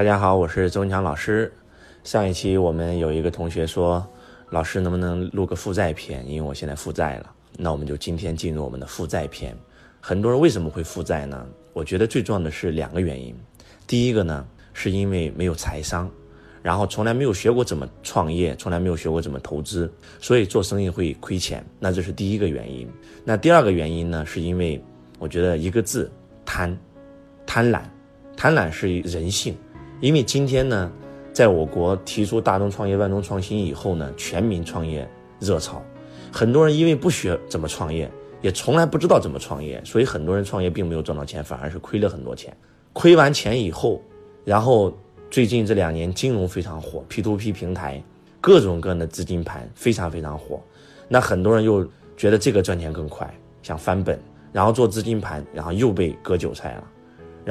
大家好，我是周文强老师。上一期我们有一个同学说，老师能不能录个负债篇？因为我现在负债了。那我们就今天进入我们的负债篇。很多人为什么会负债呢？我觉得最重要的是两个原因。第一个呢，是因为没有财商，然后从来没有学过怎么创业，从来没有学过怎么投资，所以做生意会亏钱。那这是第一个原因。那第二个原因呢，是因为我觉得一个字，贪，贪婪，贪婪是人性。因为今天呢，在我国提出大众创业、万众创新以后呢，全民创业热潮，很多人因为不学怎么创业，也从来不知道怎么创业，所以很多人创业并没有赚到钱，反而是亏了很多钱。亏完钱以后，然后最近这两年金融非常火，P2P 平台，各种各样的资金盘非常非常火，那很多人又觉得这个赚钱更快，想翻本，然后做资金盘，然后又被割韭菜了。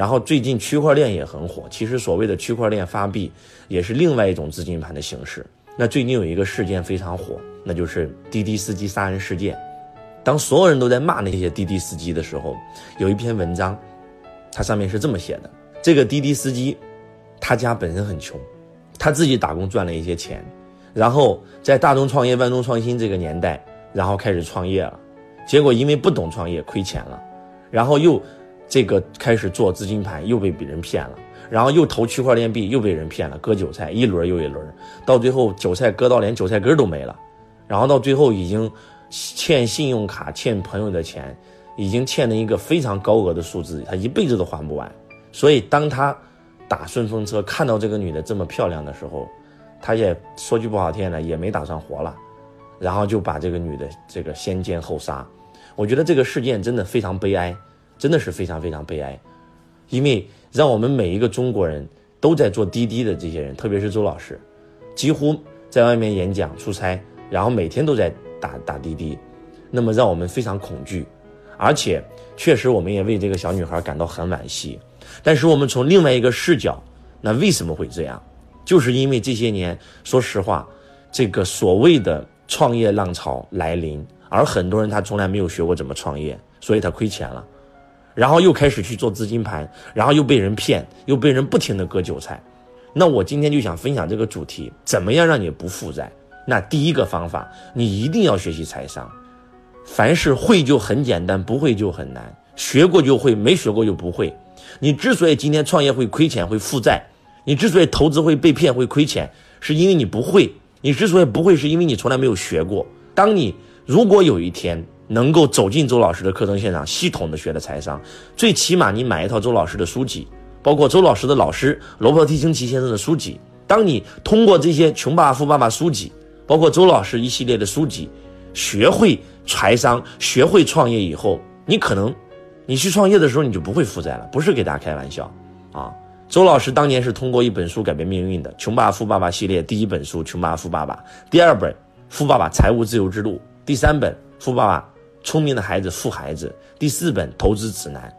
然后最近区块链也很火，其实所谓的区块链发币也是另外一种资金盘的形式。那最近有一个事件非常火，那就是滴滴司机杀人事件。当所有人都在骂那些滴滴司机的时候，有一篇文章，它上面是这么写的：这个滴滴司机，他家本身很穷，他自己打工赚了一些钱，然后在大众创业万众创新这个年代，然后开始创业了，结果因为不懂创业亏钱了，然后又。这个开始做资金盘又被别人骗了，然后又投区块链币又被人骗了，割韭菜一轮又一轮，到最后韭菜割到连韭菜根都没了，然后到最后已经欠信用卡、欠朋友的钱，已经欠了一个非常高额的数字，他一辈子都还不完。所以当他打顺风车看到这个女的这么漂亮的时候，他也说句不好听的，也没打算活了，然后就把这个女的这个先奸后杀。我觉得这个事件真的非常悲哀。真的是非常非常悲哀，因为让我们每一个中国人都在做滴滴的这些人，特别是周老师，几乎在外面演讲、出差，然后每天都在打打滴滴，那么让我们非常恐惧，而且确实我们也为这个小女孩感到很惋惜。但是我们从另外一个视角，那为什么会这样？就是因为这些年，说实话，这个所谓的创业浪潮来临，而很多人他从来没有学过怎么创业，所以他亏钱了。然后又开始去做资金盘，然后又被人骗，又被人不停的割韭菜。那我今天就想分享这个主题：怎么样让你不负债？那第一个方法，你一定要学习财商。凡是会就很简单，不会就很难。学过就会，没学过就不会。你之所以今天创业会亏钱、会负债，你之所以投资会被骗、会亏钱，是因为你不会。你之所以不会，是因为你从来没有学过。当你如果有一天，能够走进周老师的课程现场，系统的学的财商，最起码你买一套周老师的书籍，包括周老师的老师罗伯特·清奇先生的书籍。当你通过这些《穷爸爸富爸爸》书籍，包括周老师一系列的书籍，学会财商，学会创业以后，你可能，你去创业的时候你就不会负债了。不是给大家开玩笑啊！周老师当年是通过一本书改变命运的，《穷爸爸富爸爸》系列第一本书《穷爸爸富爸爸》，第二本《富爸爸财务自由之路》，第三本《富爸爸》。聪明的孩子，富孩子。第四本投资指南，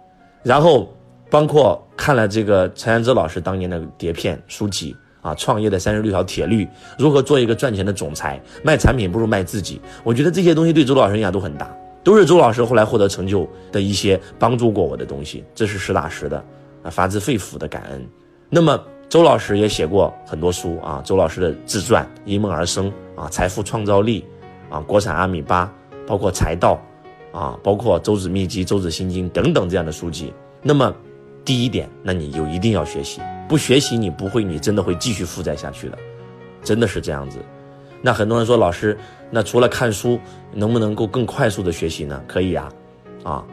然后包括看了这个陈安之老师当年的碟片书籍啊，创业的三十六条铁律，如何做一个赚钱的总裁，卖产品不如卖自己。我觉得这些东西对周老师影响都很大，都是周老师后来获得成就的一些帮助过我的东西，这是实打实的啊，发自肺腑的感恩。那么周老师也写过很多书啊，周老师的自传《因梦而生》啊，《财富创造力》啊，《国产阿米巴》，包括财道。啊，包括《周子秘籍》《周子心经》等等这样的书籍。那么，第一点，那你就一定要学习。不学习，你不会，你真的会继续负债下去的，真的是这样子。那很多人说，老师，那除了看书，能不能够更快速的学习呢？可以呀。啊，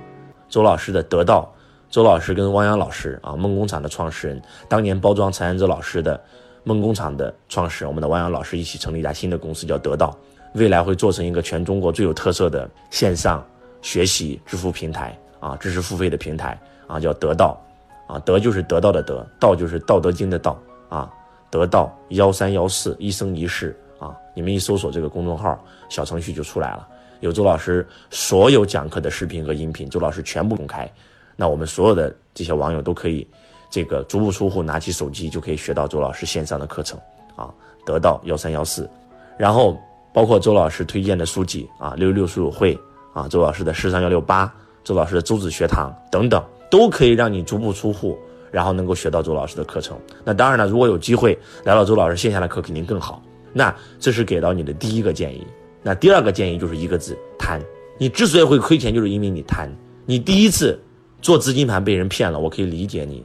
周老师的得到，周老师跟汪洋老师啊，梦工厂的创始人，当年包装陈安之老师的梦工厂的创始人，我们的汪洋老师一起成立一家新的公司，叫得到，未来会做成一个全中国最有特色的线上。学习支付平台啊，知识付费的平台啊，叫得道，啊，得就是得到的得，道就是道德经的道啊，得道幺三幺四一生一世啊，你们一搜索这个公众号小程序就出来了，有周老师所有讲课的视频和音频，周老师全部公开，那我们所有的这些网友都可以这个足不出户拿起手机就可以学到周老师线上的课程啊，得到幺三幺四，然后包括周老师推荐的书籍啊，六六书友会。啊，周老师的时尚幺六八，周老师的周子学堂等等，都可以让你足不出户，然后能够学到周老师的课程。那当然了，如果有机会来到周老师线下的课，肯定更好。那这是给到你的第一个建议。那第二个建议就是一个字：贪。你之所以会亏钱，就是因为你贪。你第一次做资金盘被人骗了，我可以理解你。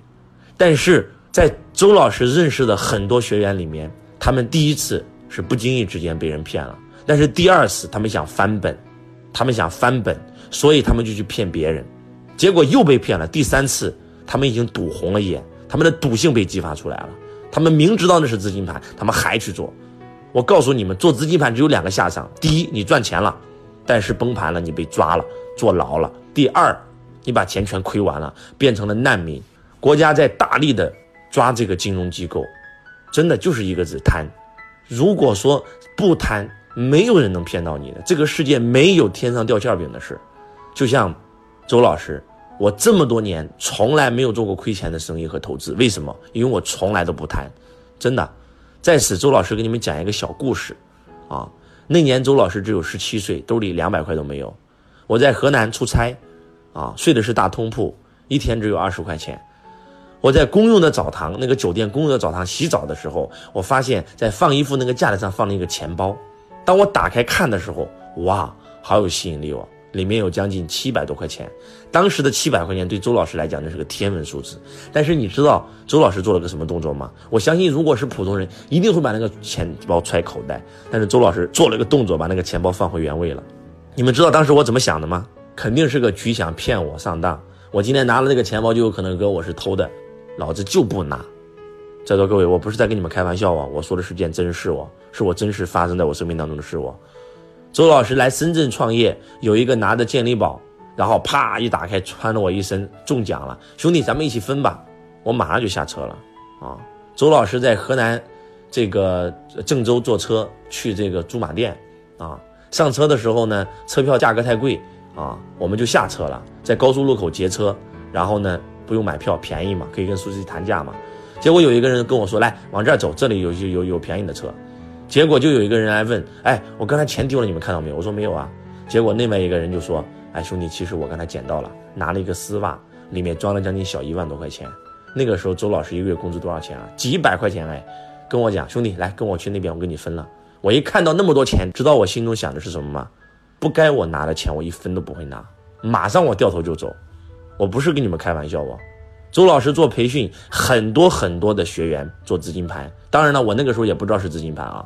但是在周老师认识的很多学员里面，他们第一次是不经意之间被人骗了，但是第二次他们想翻本，他们想翻本，所以他们就去骗别人，结果又被骗了。第三次他们已经赌红了眼，他们的赌性被激发出来了，他们明知道那是资金盘，他们还去做。我告诉你们，做资金盘只有两个下场：第一，你赚钱了，但是崩盘了，你被抓了，坐牢了；第二，你把钱全亏完了，变成了难民。国家在大力的抓这个金融机构，真的就是一个字贪。如果说不贪，没有人能骗到你的。这个世界没有天上掉馅饼的事。就像周老师，我这么多年从来没有做过亏钱的生意和投资。为什么？因为我从来都不贪。真的，在此，周老师给你们讲一个小故事。啊，那年周老师只有十七岁，兜里两百块都没有。我在河南出差，啊，睡的是大通铺，一天只有二十块钱。我在公用的澡堂，那个酒店公用的澡堂洗澡的时候，我发现，在放衣服那个架子上放了一个钱包。当我打开看的时候，哇，好有吸引力哦！里面有将近七百多块钱。当时的七百块钱对周老师来讲那是个天文数字。但是你知道周老师做了个什么动作吗？我相信，如果是普通人，一定会把那个钱包揣口袋。但是周老师做了一个动作，把那个钱包放回原位了。你们知道当时我怎么想的吗？肯定是个局想骗我上当。我今天拿了这个钱包，就有可能哥我是偷的。老子就不拿，在座各位，我不是在跟你们开玩笑啊，我说的是件真事哦，是我真实发生在我生命当中的事哦。周老师来深圳创业，有一个拿着健力宝，然后啪一打开，穿了我一身，中奖了，兄弟，咱们一起分吧。我马上就下车了啊。周老师在河南这个郑州坐车去这个驻马店啊，上车的时候呢，车票价格太贵啊，我们就下车了，在高速路口截车，然后呢。不用买票，便宜嘛，可以跟司机谈价嘛。结果有一个人跟我说：“来，往这儿走，这里有有有便宜的车。”结果就有一个人来问：“哎，我刚才钱丢了，你们看到没有？”我说：“没有啊。”结果另外一个人就说：“哎，兄弟，其实我刚才捡到了，拿了一个丝袜，里面装了将近小一万多块钱。那个时候周老师一个月工资多少钱啊？几百块钱哎。跟我讲，兄弟，来跟我去那边，我跟你分了。我一看到那么多钱，知道我心中想的是什么吗？不该我拿的钱，我一分都不会拿，马上我掉头就走。我不是跟你们开玩笑哦，周老师做培训，很多很多的学员做资金盘，当然了，我那个时候也不知道是资金盘啊，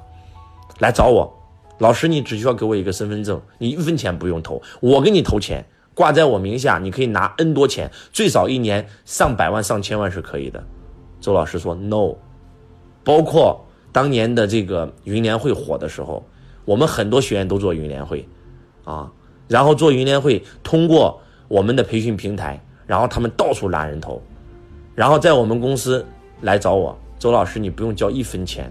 来找我，老师你只需要给我一个身份证，你一分钱不用投，我给你投钱，挂在我名下，你可以拿 N 多钱，最少一年上百万上千万是可以的。周老师说 no，包括当年的这个云联会火的时候，我们很多学员都做云联会，啊，然后做云联会通过。我们的培训平台，然后他们到处拉人头，然后在我们公司来找我，周老师，你不用交一分钱，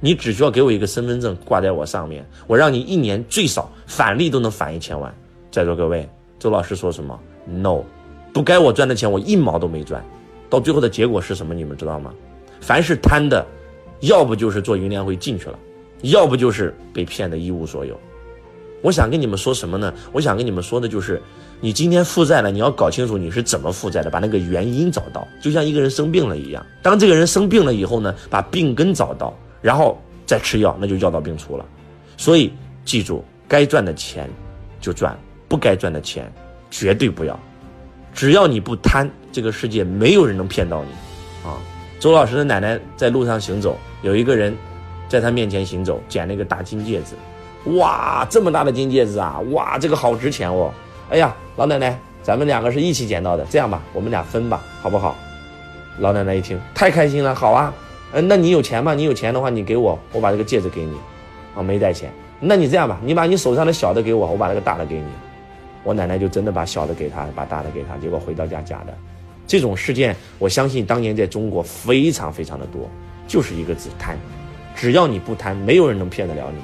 你只需要给我一个身份证挂在我上面，我让你一年最少返利都能返一千万。在座各位，周老师说什么？No，不该我赚的钱我一毛都没赚，到最后的结果是什么？你们知道吗？凡是贪的，要不就是做云联会进去了，要不就是被骗的一无所有。我想跟你们说什么呢？我想跟你们说的就是。你今天负债了，你要搞清楚你是怎么负债的，把那个原因找到，就像一个人生病了一样。当这个人生病了以后呢，把病根找到，然后再吃药，那就药到病除了。所以记住，该赚的钱就赚，不该赚的钱绝对不要。只要你不贪，这个世界没有人能骗到你。啊，周老师的奶奶在路上行走，有一个人在他面前行走，捡了一个大金戒指。哇，这么大的金戒指啊！哇，这个好值钱哦。哎呀，老奶奶，咱们两个是一起捡到的，这样吧，我们俩分吧，好不好？老奶奶一听，太开心了，好啊，嗯，那你有钱吗？你有钱的话，你给我，我把这个戒指给你。啊，没带钱，那你这样吧，你把你手上的小的给我，我把那个大的给你。我奶奶就真的把小的给他，把大的给他，结果回到家假的。这种事件，我相信当年在中国非常非常的多，就是一个字贪。只要你不贪，没有人能骗得了你。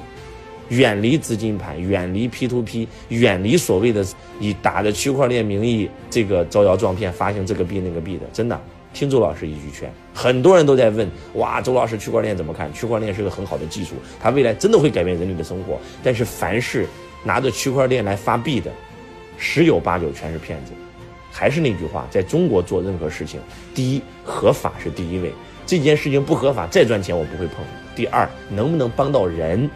远离资金盘，远离 P to P，远离所谓的以打着区块链名义这个招摇撞骗发行这个币那个币的，真的听周老师一句劝。很多人都在问，哇，周老师区块链怎么看？区块链是个很好的技术，它未来真的会改变人类的生活。但是凡是拿着区块链来发币的，十有八九全是骗子。还是那句话，在中国做任何事情，第一，合法是第一位。这件事情不合法，再赚钱我不会碰。第二，能不能帮到人？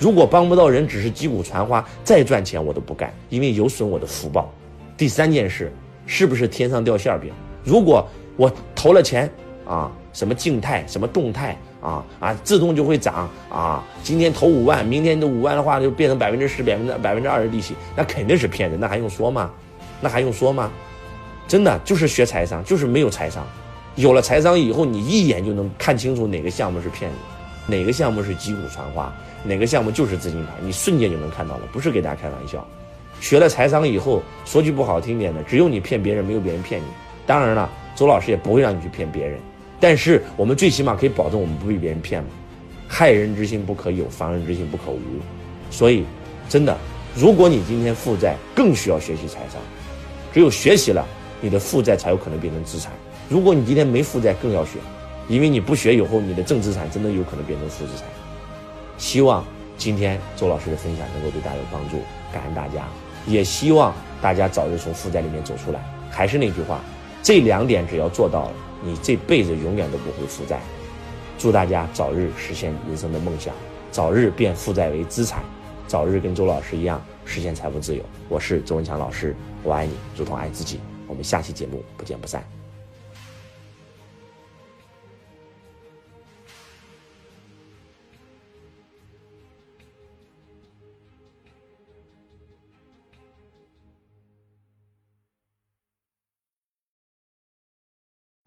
如果帮不到人，只是击鼓传花，再赚钱我都不干，因为有损我的福报。第三件事，是不是天上掉馅饼？如果我投了钱啊，什么静态，什么动态啊啊，自动就会涨啊。今天投五万，明天的五万的话就变成 百分之十、百分之百分之二的利息，那肯定是骗人，那还用说吗？那还用说吗？真的就是学财商，就是没有财商。有了财商以后，你一眼就能看清楚哪个项目是骗子，哪个项目是击鼓传花，哪个项目就是资金盘，你瞬间就能看到了，不是给大家开玩笑。学了财商以后，说句不好听点的，只有你骗别人，没有别人骗你。当然了，周老师也不会让你去骗别人，但是我们最起码可以保证我们不被别人骗嘛。害人之心不可有，防人之心不可无。所以，真的，如果你今天负债，更需要学习财商。只有学习了，你的负债才有可能变成资产。如果你今天没负债，更要学，因为你不学以后，你的正资产真的有可能变成负资产。希望今天周老师的分享能够对大家有帮助，感恩大家，也希望大家早日从负债里面走出来。还是那句话，这两点只要做到了，你这辈子永远都不会负债。祝大家早日实现人生的梦想，早日变负债为资产，早日跟周老师一样实现财富自由。我是周文强老师，我爱你，如同爱自己。我们下期节目不见不散。